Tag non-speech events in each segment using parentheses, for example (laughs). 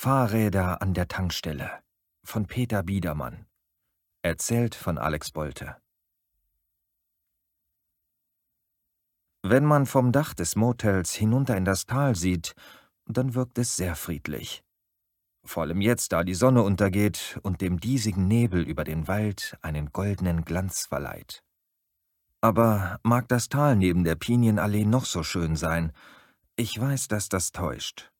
Fahrräder an der Tankstelle von Peter Biedermann. Erzählt von Alex Bolte. Wenn man vom Dach des Motels hinunter in das Tal sieht, dann wirkt es sehr friedlich. Vor allem jetzt, da die Sonne untergeht und dem diesigen Nebel über den Wald einen goldenen Glanz verleiht. Aber mag das Tal neben der Pinienallee noch so schön sein, ich weiß, dass das täuscht.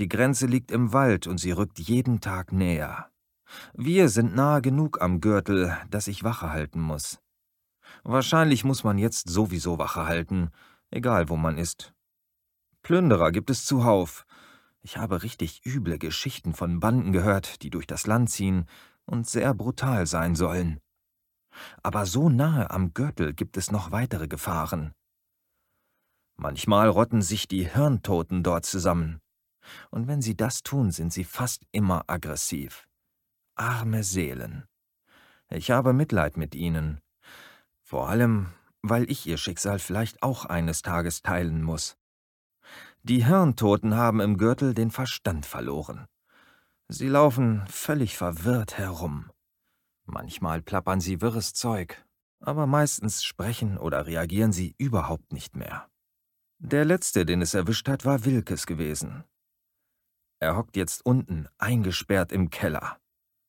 Die Grenze liegt im Wald und sie rückt jeden Tag näher. Wir sind nahe genug am Gürtel, dass ich Wache halten muss. Wahrscheinlich muss man jetzt sowieso Wache halten, egal wo man ist. Plünderer gibt es zuhauf. Ich habe richtig üble Geschichten von Banden gehört, die durch das Land ziehen und sehr brutal sein sollen. Aber so nahe am Gürtel gibt es noch weitere Gefahren. Manchmal rotten sich die Hirntoten dort zusammen. Und wenn sie das tun, sind sie fast immer aggressiv. Arme Seelen. Ich habe Mitleid mit ihnen. Vor allem, weil ich ihr Schicksal vielleicht auch eines Tages teilen muss. Die Hirntoten haben im Gürtel den Verstand verloren. Sie laufen völlig verwirrt herum. Manchmal plappern sie wirres Zeug, aber meistens sprechen oder reagieren sie überhaupt nicht mehr. Der letzte, den es erwischt hat, war Wilkes gewesen. Er hockt jetzt unten, eingesperrt im Keller.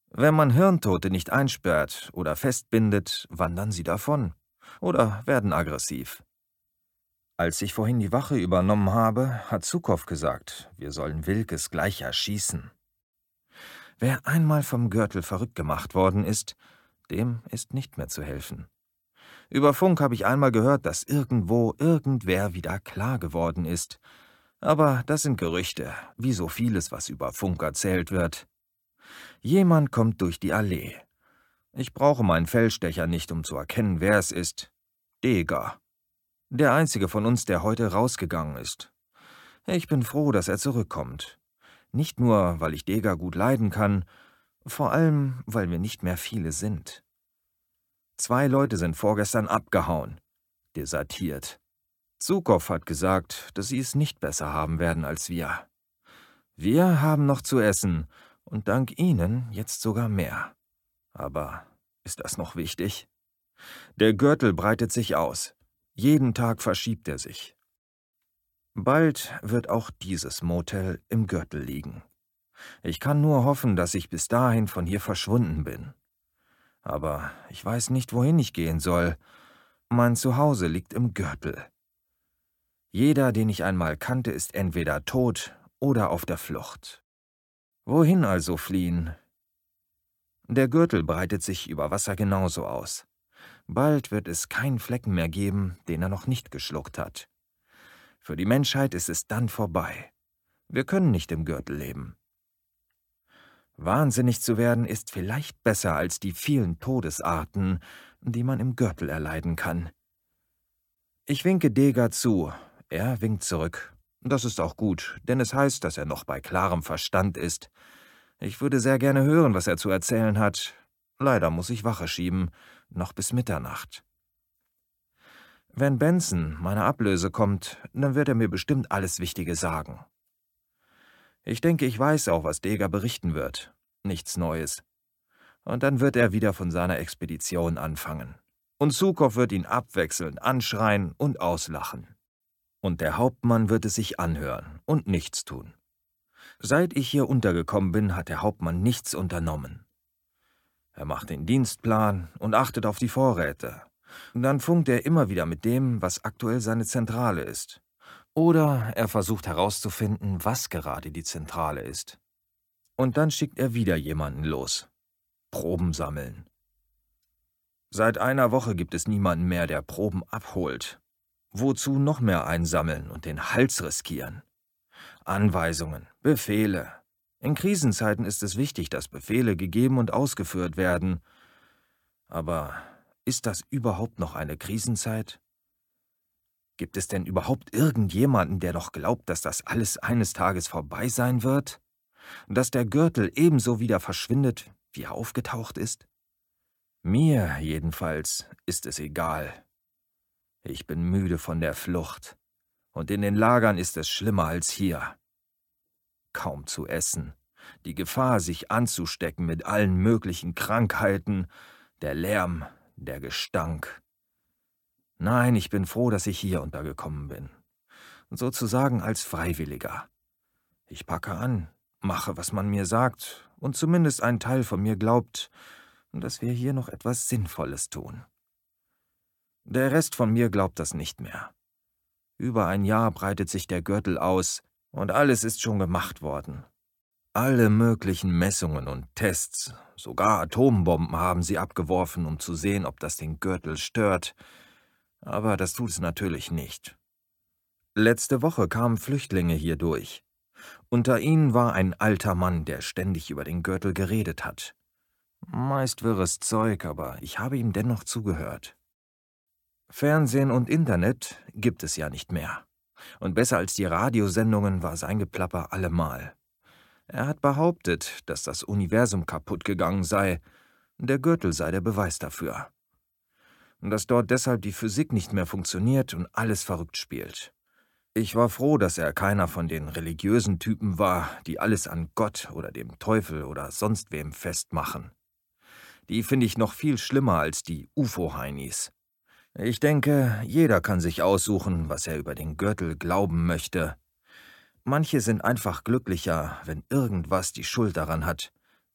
Wenn man Hirntote nicht einsperrt oder festbindet, wandern sie davon oder werden aggressiv. Als ich vorhin die Wache übernommen habe, hat Zukow gesagt, wir sollen Wilkes gleich erschießen. Wer einmal vom Gürtel verrückt gemacht worden ist, dem ist nicht mehr zu helfen. Über Funk habe ich einmal gehört, dass irgendwo irgendwer wieder klar geworden ist, aber das sind Gerüchte, wie so vieles, was über Funk erzählt wird. Jemand kommt durch die Allee. Ich brauche meinen Fellstecher nicht, um zu erkennen, wer es ist. Deger. Der einzige von uns, der heute rausgegangen ist. Ich bin froh, dass er zurückkommt. Nicht nur, weil ich Deger gut leiden kann, vor allem, weil wir nicht mehr viele sind. Zwei Leute sind vorgestern abgehauen, desertiert. Zukow hat gesagt, dass sie es nicht besser haben werden als wir. Wir haben noch zu essen und dank Ihnen jetzt sogar mehr. Aber ist das noch wichtig? Der Gürtel breitet sich aus. Jeden Tag verschiebt er sich. Bald wird auch dieses Motel im Gürtel liegen. Ich kann nur hoffen, dass ich bis dahin von hier verschwunden bin. Aber ich weiß nicht, wohin ich gehen soll. Mein Zuhause liegt im Gürtel. Jeder, den ich einmal kannte, ist entweder tot oder auf der Flucht. Wohin also fliehen? Der Gürtel breitet sich über Wasser genauso aus. Bald wird es keinen Flecken mehr geben, den er noch nicht geschluckt hat. Für die Menschheit ist es dann vorbei. Wir können nicht im Gürtel leben. Wahnsinnig zu werden ist vielleicht besser als die vielen Todesarten, die man im Gürtel erleiden kann. Ich winke Deger zu, er winkt zurück. Das ist auch gut, denn es heißt, dass er noch bei klarem Verstand ist. Ich würde sehr gerne hören, was er zu erzählen hat. Leider muss ich Wache schieben, noch bis Mitternacht. Wenn Benson, meine Ablöse, kommt, dann wird er mir bestimmt alles Wichtige sagen. Ich denke, ich weiß auch, was Deger berichten wird. Nichts Neues. Und dann wird er wieder von seiner Expedition anfangen. Und Sukow wird ihn abwechselnd anschreien und auslachen und der Hauptmann wird es sich anhören und nichts tun. Seit ich hier untergekommen bin, hat der Hauptmann nichts unternommen. Er macht den Dienstplan und achtet auf die Vorräte. Und dann funkt er immer wieder mit dem, was aktuell seine Zentrale ist. Oder er versucht herauszufinden, was gerade die Zentrale ist. Und dann schickt er wieder jemanden los. Proben sammeln. Seit einer Woche gibt es niemanden mehr, der Proben abholt Wozu noch mehr einsammeln und den Hals riskieren? Anweisungen, Befehle. In Krisenzeiten ist es wichtig, dass Befehle gegeben und ausgeführt werden. Aber ist das überhaupt noch eine Krisenzeit? Gibt es denn überhaupt irgendjemanden, der noch glaubt, dass das alles eines Tages vorbei sein wird? Dass der Gürtel ebenso wieder verschwindet, wie er aufgetaucht ist? Mir jedenfalls ist es egal. Ich bin müde von der Flucht. Und in den Lagern ist es schlimmer als hier. kaum zu essen. Die Gefahr, sich anzustecken mit allen möglichen Krankheiten, der Lärm, der Gestank. Nein, ich bin froh, dass ich hier untergekommen bin. Sozusagen als Freiwilliger. Ich packe an, mache, was man mir sagt, und zumindest ein Teil von mir glaubt, dass wir hier noch etwas Sinnvolles tun. Der Rest von mir glaubt das nicht mehr. Über ein Jahr breitet sich der Gürtel aus, und alles ist schon gemacht worden. Alle möglichen Messungen und Tests, sogar Atombomben haben sie abgeworfen, um zu sehen, ob das den Gürtel stört, aber das tut es natürlich nicht. Letzte Woche kamen Flüchtlinge hier durch. Unter ihnen war ein alter Mann, der ständig über den Gürtel geredet hat. Meist wirres Zeug, aber ich habe ihm dennoch zugehört. Fernsehen und Internet gibt es ja nicht mehr. Und besser als die Radiosendungen war sein Geplapper allemal. Er hat behauptet, dass das Universum kaputt gegangen sei. Der Gürtel sei der Beweis dafür. Dass dort deshalb die Physik nicht mehr funktioniert und alles verrückt spielt. Ich war froh, dass er keiner von den religiösen Typen war, die alles an Gott oder dem Teufel oder sonst wem festmachen. Die finde ich noch viel schlimmer als die UFO-Heinis. Ich denke, jeder kann sich aussuchen, was er über den Gürtel glauben möchte. Manche sind einfach glücklicher, wenn irgendwas die Schuld daran hat.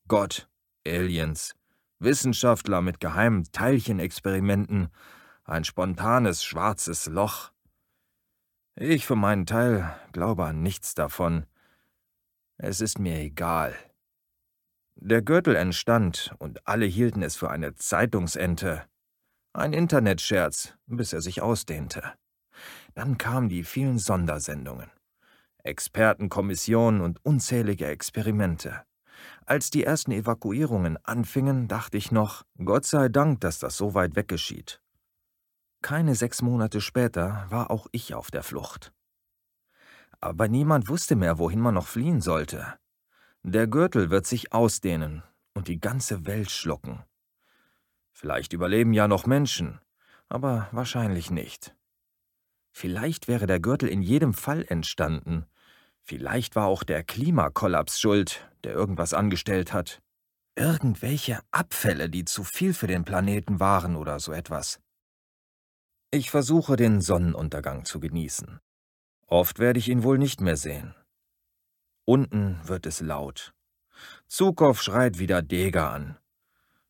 Gott, Aliens, Wissenschaftler mit geheimen Teilchenexperimenten, ein spontanes schwarzes Loch. Ich für meinen Teil glaube an nichts davon. Es ist mir egal. Der Gürtel entstand und alle hielten es für eine Zeitungsente. Ein Internetscherz, bis er sich ausdehnte. Dann kamen die vielen Sondersendungen. Expertenkommissionen und unzählige Experimente. Als die ersten Evakuierungen anfingen, dachte ich noch, Gott sei Dank, dass das so weit weg geschieht. Keine sechs Monate später war auch ich auf der Flucht. Aber niemand wusste mehr, wohin man noch fliehen sollte. Der Gürtel wird sich ausdehnen und die ganze Welt schlucken. Vielleicht überleben ja noch Menschen, aber wahrscheinlich nicht. Vielleicht wäre der Gürtel in jedem Fall entstanden. Vielleicht war auch der Klimakollaps schuld, der irgendwas angestellt hat. Irgendwelche Abfälle, die zu viel für den Planeten waren oder so etwas. Ich versuche, den Sonnenuntergang zu genießen. Oft werde ich ihn wohl nicht mehr sehen. Unten wird es laut. Zukow schreit wieder Deger an.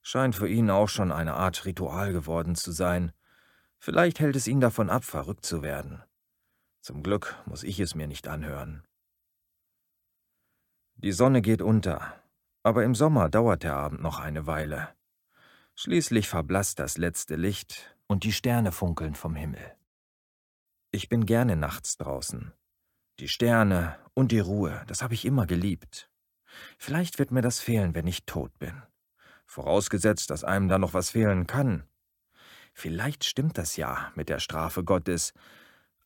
Scheint für ihn auch schon eine Art Ritual geworden zu sein. Vielleicht hält es ihn davon ab, verrückt zu werden. Zum Glück muss ich es mir nicht anhören. Die Sonne geht unter, aber im Sommer dauert der Abend noch eine Weile. Schließlich verblasst das letzte Licht und die Sterne funkeln vom Himmel. Ich bin gerne nachts draußen. Die Sterne und die Ruhe, das habe ich immer geliebt. Vielleicht wird mir das fehlen, wenn ich tot bin. Vorausgesetzt, dass einem da noch was fehlen kann. Vielleicht stimmt das ja mit der Strafe Gottes.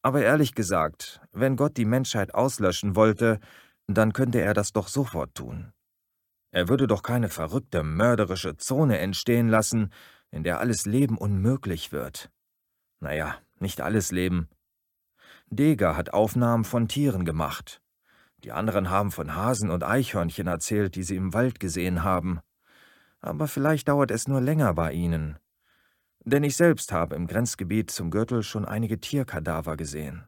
Aber ehrlich gesagt, wenn Gott die Menschheit auslöschen wollte, dann könnte er das doch sofort tun. Er würde doch keine verrückte, mörderische Zone entstehen lassen, in der alles Leben unmöglich wird. Naja, nicht alles Leben, Deger hat Aufnahmen von Tieren gemacht. Die anderen haben von Hasen und Eichhörnchen erzählt, die sie im Wald gesehen haben. Aber vielleicht dauert es nur länger bei ihnen. Denn ich selbst habe im Grenzgebiet zum Gürtel schon einige Tierkadaver gesehen.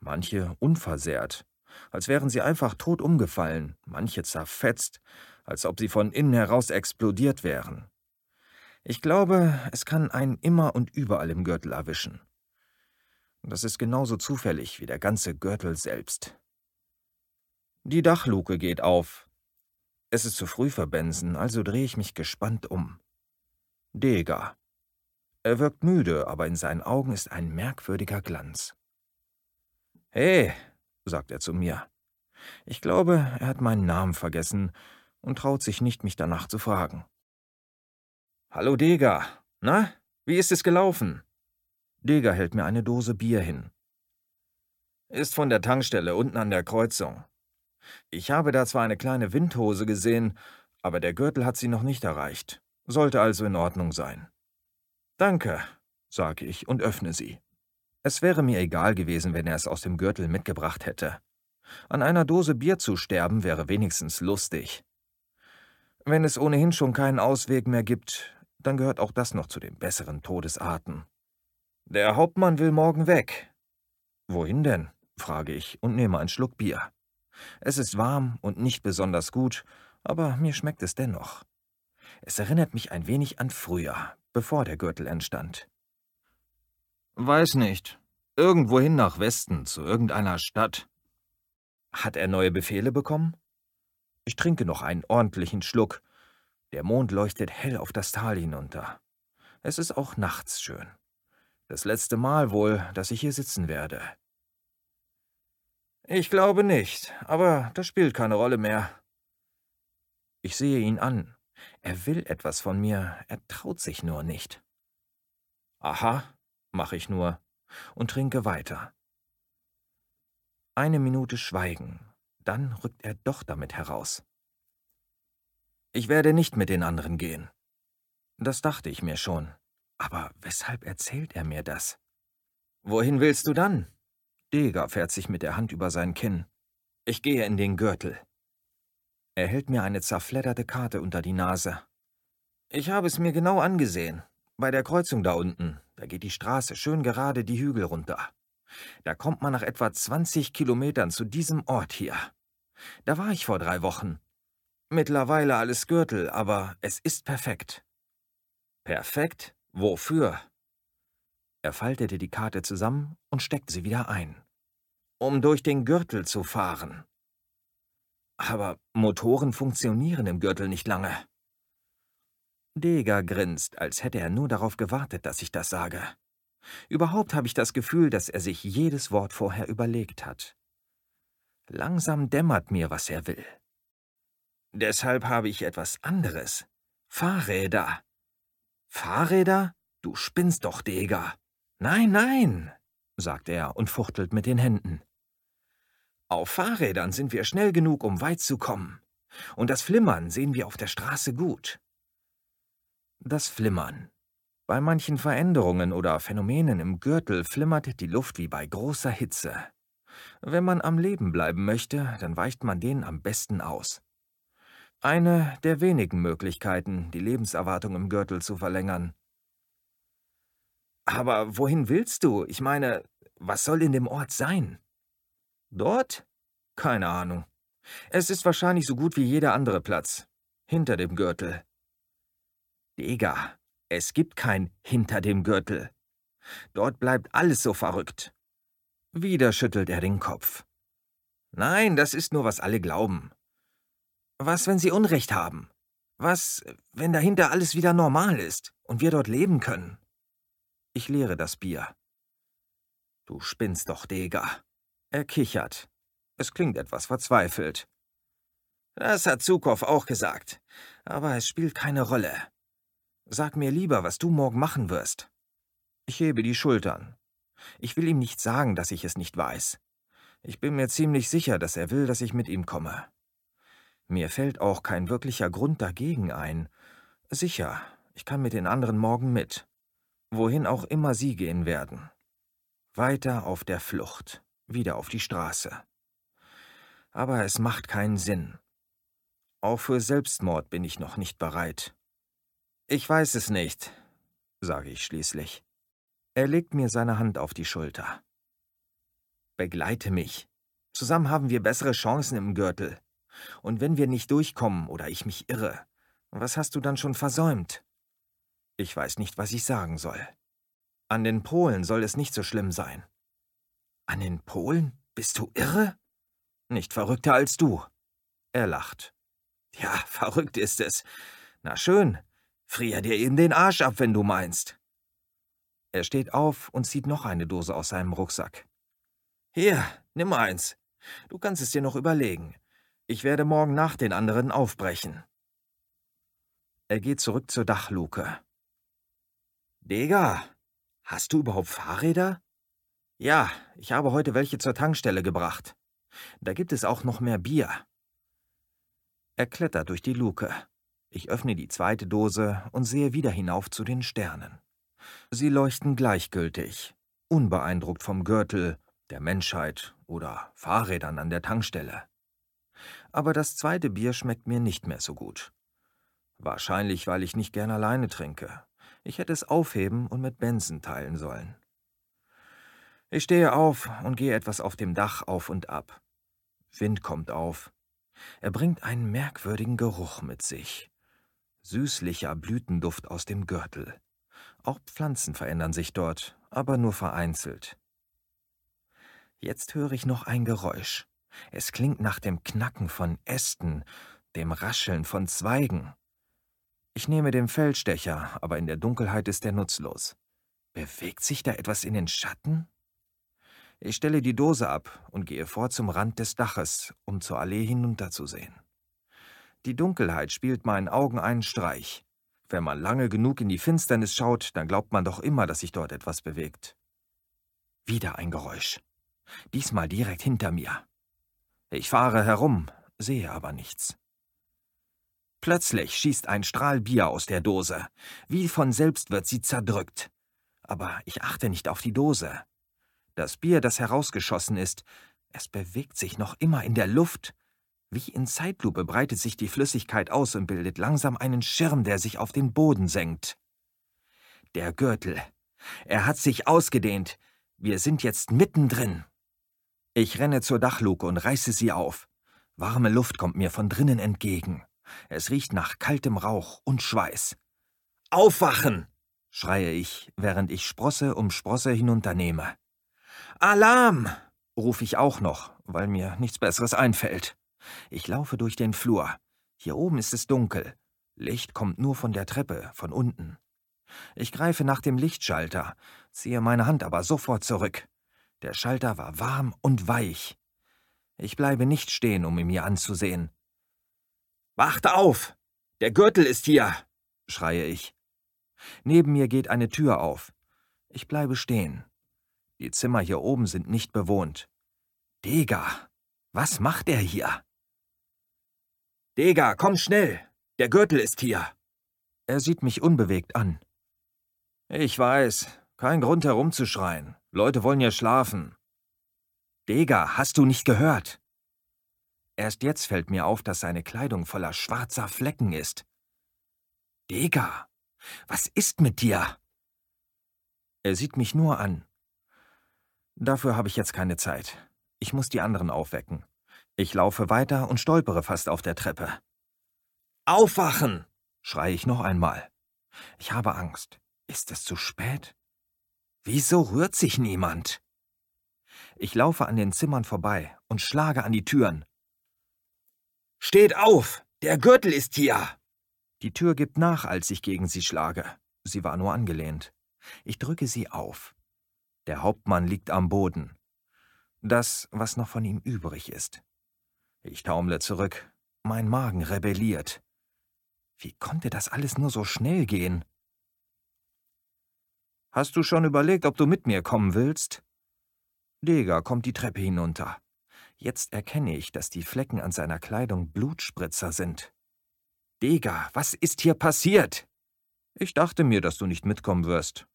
Manche unversehrt, als wären sie einfach tot umgefallen, manche zerfetzt, als ob sie von innen heraus explodiert wären. Ich glaube, es kann einen immer und überall im Gürtel erwischen. Das ist genauso zufällig wie der ganze Gürtel selbst. Die Dachluke geht auf. Es ist zu früh für Benson, also drehe ich mich gespannt um. Deger. Er wirkt müde, aber in seinen Augen ist ein merkwürdiger Glanz. Hey, sagt er zu mir. Ich glaube, er hat meinen Namen vergessen und traut sich nicht, mich danach zu fragen. Hallo Deger. Na, wie ist es gelaufen? Deger hält mir eine Dose Bier hin. Ist von der Tankstelle unten an der Kreuzung. Ich habe da zwar eine kleine Windhose gesehen, aber der Gürtel hat sie noch nicht erreicht. Sollte also in Ordnung sein. Danke, sage ich und öffne sie. Es wäre mir egal gewesen, wenn er es aus dem Gürtel mitgebracht hätte. An einer Dose Bier zu sterben wäre wenigstens lustig. Wenn es ohnehin schon keinen Ausweg mehr gibt, dann gehört auch das noch zu den besseren Todesarten. Der Hauptmann will morgen weg. Wohin denn? frage ich und nehme einen Schluck Bier. Es ist warm und nicht besonders gut, aber mir schmeckt es dennoch. Es erinnert mich ein wenig an früher, bevor der Gürtel entstand. Weiß nicht. Irgendwohin nach Westen, zu irgendeiner Stadt. Hat er neue Befehle bekommen? Ich trinke noch einen ordentlichen Schluck. Der Mond leuchtet hell auf das Tal hinunter. Es ist auch nachts schön. Das letzte Mal wohl, dass ich hier sitzen werde. Ich glaube nicht, aber das spielt keine Rolle mehr. Ich sehe ihn an. Er will etwas von mir, er traut sich nur nicht. Aha, mache ich nur und trinke weiter. Eine Minute Schweigen, dann rückt er doch damit heraus. Ich werde nicht mit den anderen gehen. Das dachte ich mir schon. Aber weshalb erzählt er mir das? Wohin willst du dann? Deger fährt sich mit der Hand über sein Kinn. Ich gehe in den Gürtel. Er hält mir eine zerfledderte Karte unter die Nase. Ich habe es mir genau angesehen. Bei der Kreuzung da unten, da geht die Straße schön gerade die Hügel runter. Da kommt man nach etwa 20 Kilometern zu diesem Ort hier. Da war ich vor drei Wochen. Mittlerweile alles Gürtel, aber es ist perfekt. Perfekt? Wofür? Er faltete die Karte zusammen und steckte sie wieder ein. Um durch den Gürtel zu fahren. Aber Motoren funktionieren im Gürtel nicht lange. Deger grinst, als hätte er nur darauf gewartet, dass ich das sage. Überhaupt habe ich das Gefühl, dass er sich jedes Wort vorher überlegt hat. Langsam dämmert mir, was er will. Deshalb habe ich etwas anderes. Fahrräder. Fahrräder? Du spinnst doch, Deger. Nein, nein, sagt er und fuchtelt mit den Händen. Auf Fahrrädern sind wir schnell genug, um weit zu kommen. Und das Flimmern sehen wir auf der Straße gut. Das Flimmern. Bei manchen Veränderungen oder Phänomenen im Gürtel flimmert die Luft wie bei großer Hitze. Wenn man am Leben bleiben möchte, dann weicht man denen am besten aus. Eine der wenigen Möglichkeiten, die Lebenserwartung im Gürtel zu verlängern. Aber wohin willst du? Ich meine, was soll in dem Ort sein? Dort? Keine Ahnung. Es ist wahrscheinlich so gut wie jeder andere Platz. Hinter dem Gürtel. Digga, es gibt kein hinter dem Gürtel. Dort bleibt alles so verrückt. Wieder schüttelt er den Kopf. Nein, das ist nur, was alle glauben. Was, wenn sie Unrecht haben? Was, wenn dahinter alles wieder normal ist und wir dort leben können? Ich leere das Bier. Du spinnst doch, Deger. Er kichert. Es klingt etwas verzweifelt. Das hat Zukow auch gesagt. Aber es spielt keine Rolle. Sag mir lieber, was du morgen machen wirst. Ich hebe die Schultern. Ich will ihm nicht sagen, dass ich es nicht weiß. Ich bin mir ziemlich sicher, dass er will, dass ich mit ihm komme. Mir fällt auch kein wirklicher Grund dagegen ein. Sicher, ich kann mit den anderen morgen mit. Wohin auch immer sie gehen werden. Weiter auf der Flucht wieder auf die Straße. Aber es macht keinen Sinn. Auch für Selbstmord bin ich noch nicht bereit. Ich weiß es nicht, sage ich schließlich. Er legt mir seine Hand auf die Schulter. Begleite mich. Zusammen haben wir bessere Chancen im Gürtel. Und wenn wir nicht durchkommen oder ich mich irre, was hast du dann schon versäumt? Ich weiß nicht, was ich sagen soll. An den Polen soll es nicht so schlimm sein. An den Polen? Bist du irre? Nicht verrückter als du. Er lacht. Ja, (laughs) verrückt ist es. Na schön, frier dir eben den Arsch ab, wenn du meinst. Er steht auf und zieht noch eine Dose aus seinem Rucksack. Hier, nimm eins. Du kannst es dir noch überlegen. Ich werde morgen nach den anderen aufbrechen. Er geht zurück zur Dachluke. Digga, hast du überhaupt Fahrräder? Ja, ich habe heute welche zur Tankstelle gebracht. Da gibt es auch noch mehr Bier. Er klettert durch die Luke. Ich öffne die zweite Dose und sehe wieder hinauf zu den Sternen. Sie leuchten gleichgültig, unbeeindruckt vom Gürtel, der Menschheit oder Fahrrädern an der Tankstelle. Aber das zweite Bier schmeckt mir nicht mehr so gut. Wahrscheinlich, weil ich nicht gern alleine trinke. Ich hätte es aufheben und mit Benson teilen sollen. Ich stehe auf und gehe etwas auf dem Dach auf und ab. Wind kommt auf. Er bringt einen merkwürdigen Geruch mit sich. Süßlicher Blütenduft aus dem Gürtel. Auch Pflanzen verändern sich dort, aber nur vereinzelt. Jetzt höre ich noch ein Geräusch. Es klingt nach dem Knacken von Ästen, dem Rascheln von Zweigen. Ich nehme den Feldstecher, aber in der Dunkelheit ist er nutzlos. Bewegt sich da etwas in den Schatten? Ich stelle die Dose ab und gehe vor zum Rand des Daches, um zur Allee hinunterzusehen. Die Dunkelheit spielt meinen Augen einen Streich. Wenn man lange genug in die Finsternis schaut, dann glaubt man doch immer, dass sich dort etwas bewegt. Wieder ein Geräusch. Diesmal direkt hinter mir. Ich fahre herum, sehe aber nichts. Plötzlich schießt ein Strahl Bier aus der Dose. Wie von selbst wird sie zerdrückt. Aber ich achte nicht auf die Dose. Das Bier, das herausgeschossen ist, es bewegt sich noch immer in der Luft. Wie in Zeitlupe breitet sich die Flüssigkeit aus und bildet langsam einen Schirm, der sich auf den Boden senkt. Der Gürtel. Er hat sich ausgedehnt. Wir sind jetzt mittendrin. Ich renne zur Dachluke und reiße sie auf. Warme Luft kommt mir von drinnen entgegen. Es riecht nach kaltem Rauch und Schweiß. Aufwachen! schreie ich, während ich Sprosse um Sprosse hinunternehme. Alarm! rufe ich auch noch, weil mir nichts Besseres einfällt. Ich laufe durch den Flur. Hier oben ist es dunkel. Licht kommt nur von der Treppe, von unten. Ich greife nach dem Lichtschalter, ziehe meine Hand aber sofort zurück. Der Schalter war warm und weich. Ich bleibe nicht stehen, um ihn mir anzusehen. Wacht auf! Der Gürtel ist hier! schreie ich. Neben mir geht eine Tür auf. Ich bleibe stehen. Die Zimmer hier oben sind nicht bewohnt. Dega, was macht er hier? Dega, komm schnell! Der Gürtel ist hier! Er sieht mich unbewegt an. Ich weiß, kein Grund herumzuschreien. Leute wollen ja schlafen. Dega, hast du nicht gehört? Erst jetzt fällt mir auf, dass seine Kleidung voller schwarzer Flecken ist. Dega, was ist mit dir? Er sieht mich nur an, Dafür habe ich jetzt keine Zeit. Ich muss die anderen aufwecken. Ich laufe weiter und stolpere fast auf der Treppe. Aufwachen! schreie ich noch einmal. Ich habe Angst. Ist es zu spät? Wieso rührt sich niemand? Ich laufe an den Zimmern vorbei und schlage an die Türen. Steht auf! Der Gürtel ist hier! Die Tür gibt nach, als ich gegen sie schlage. Sie war nur angelehnt. Ich drücke sie auf. Der Hauptmann liegt am Boden. Das, was noch von ihm übrig ist. Ich taumle zurück. Mein Magen rebelliert. Wie konnte das alles nur so schnell gehen? Hast du schon überlegt, ob du mit mir kommen willst? Deger kommt die Treppe hinunter. Jetzt erkenne ich, dass die Flecken an seiner Kleidung Blutspritzer sind. Deger, was ist hier passiert? Ich dachte mir, dass du nicht mitkommen wirst.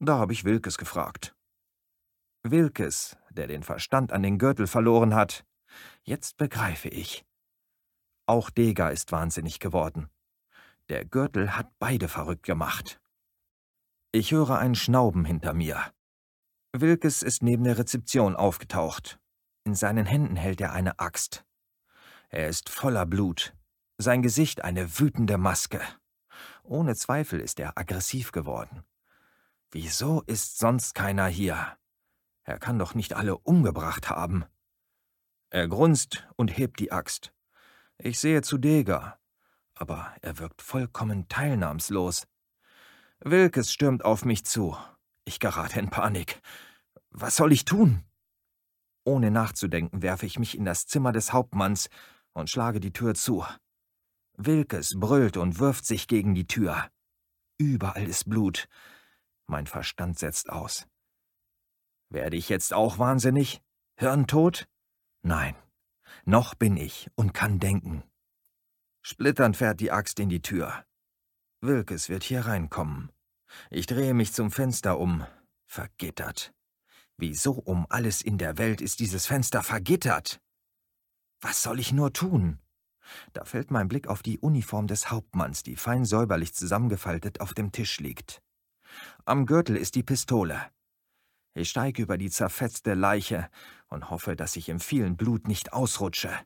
Da habe ich Wilkes gefragt. Wilkes, der den Verstand an den Gürtel verloren hat. Jetzt begreife ich. Auch Deger ist wahnsinnig geworden. Der Gürtel hat beide verrückt gemacht. Ich höre ein Schnauben hinter mir. Wilkes ist neben der Rezeption aufgetaucht. In seinen Händen hält er eine Axt. Er ist voller Blut, sein Gesicht eine wütende Maske. Ohne Zweifel ist er aggressiv geworden. Wieso ist sonst keiner hier? Er kann doch nicht alle umgebracht haben. Er grunzt und hebt die Axt. Ich sehe zu Deger, aber er wirkt vollkommen teilnahmslos. Wilkes stürmt auf mich zu. Ich gerate in Panik. Was soll ich tun? Ohne nachzudenken werfe ich mich in das Zimmer des Hauptmanns und schlage die Tür zu. Wilkes brüllt und wirft sich gegen die Tür. Überall ist Blut. Mein Verstand setzt aus. Werde ich jetzt auch wahnsinnig? Hirntot? Nein. Noch bin ich und kann denken. Splitternd fährt die Axt in die Tür. Wilkes wird hier reinkommen. Ich drehe mich zum Fenster um. Vergittert. Wieso um alles in der Welt ist dieses Fenster vergittert? Was soll ich nur tun? Da fällt mein Blick auf die Uniform des Hauptmanns, die fein säuberlich zusammengefaltet auf dem Tisch liegt. Am Gürtel ist die Pistole. Ich steige über die zerfetzte Leiche und hoffe, dass ich im vielen Blut nicht ausrutsche.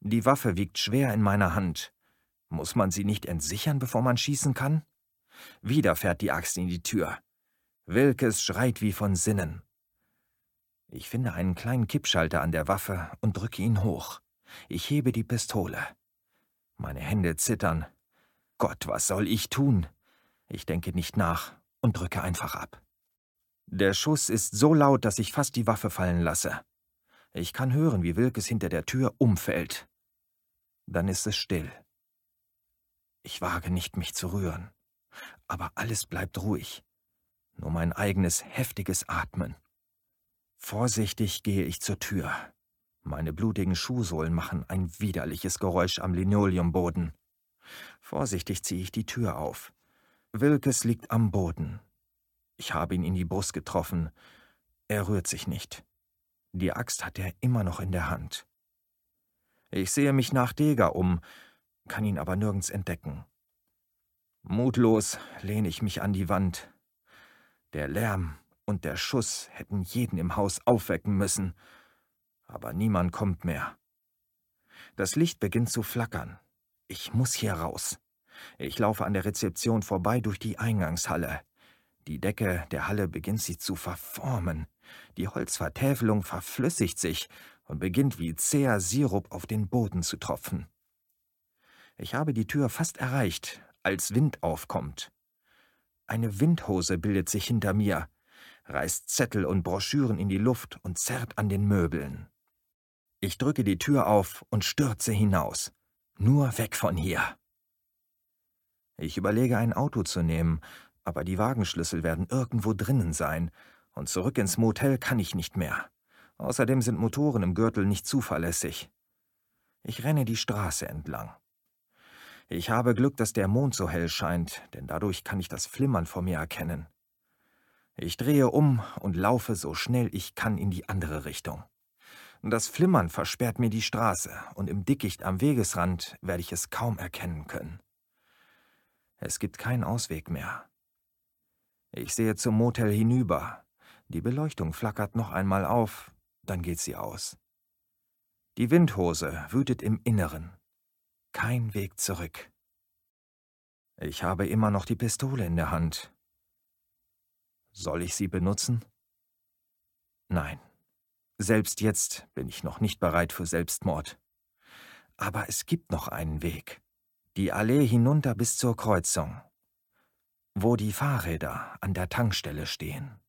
Die Waffe wiegt schwer in meiner Hand. Muss man sie nicht entsichern, bevor man schießen kann? Wieder fährt die Axt in die Tür. Wilkes schreit wie von Sinnen. Ich finde einen kleinen Kippschalter an der Waffe und drücke ihn hoch. Ich hebe die Pistole. Meine Hände zittern. Gott, was soll ich tun? Ich denke nicht nach und drücke einfach ab. Der Schuss ist so laut, dass ich fast die Waffe fallen lasse. Ich kann hören, wie Wilkes hinter der Tür umfällt. Dann ist es still. Ich wage nicht, mich zu rühren. Aber alles bleibt ruhig. Nur mein eigenes heftiges Atmen. Vorsichtig gehe ich zur Tür. Meine blutigen Schuhsohlen machen ein widerliches Geräusch am Linoleumboden. Vorsichtig ziehe ich die Tür auf. Wilkes liegt am Boden. Ich habe ihn in die Brust getroffen. Er rührt sich nicht. Die Axt hat er immer noch in der Hand. Ich sehe mich nach Deger um, kann ihn aber nirgends entdecken. Mutlos lehne ich mich an die Wand. Der Lärm und der Schuss hätten jeden im Haus aufwecken müssen, aber niemand kommt mehr. Das Licht beginnt zu flackern. Ich muss hier raus. Ich laufe an der Rezeption vorbei durch die Eingangshalle. Die Decke der Halle beginnt sich zu verformen. Die Holzvertäfelung verflüssigt sich und beginnt wie zäher Sirup auf den Boden zu tropfen. Ich habe die Tür fast erreicht, als Wind aufkommt. Eine Windhose bildet sich hinter mir, reißt Zettel und Broschüren in die Luft und zerrt an den Möbeln. Ich drücke die Tür auf und stürze hinaus. Nur weg von hier. Ich überlege, ein Auto zu nehmen, aber die Wagenschlüssel werden irgendwo drinnen sein, und zurück ins Motel kann ich nicht mehr. Außerdem sind Motoren im Gürtel nicht zuverlässig. Ich renne die Straße entlang. Ich habe Glück, dass der Mond so hell scheint, denn dadurch kann ich das Flimmern vor mir erkennen. Ich drehe um und laufe so schnell ich kann in die andere Richtung. Das Flimmern versperrt mir die Straße, und im Dickicht am Wegesrand werde ich es kaum erkennen können. Es gibt keinen Ausweg mehr. Ich sehe zum Motel hinüber. Die Beleuchtung flackert noch einmal auf, dann geht sie aus. Die Windhose wütet im Inneren. Kein Weg zurück. Ich habe immer noch die Pistole in der Hand. Soll ich sie benutzen? Nein. Selbst jetzt bin ich noch nicht bereit für Selbstmord. Aber es gibt noch einen Weg. Die Allee hinunter bis zur Kreuzung, wo die Fahrräder an der Tankstelle stehen.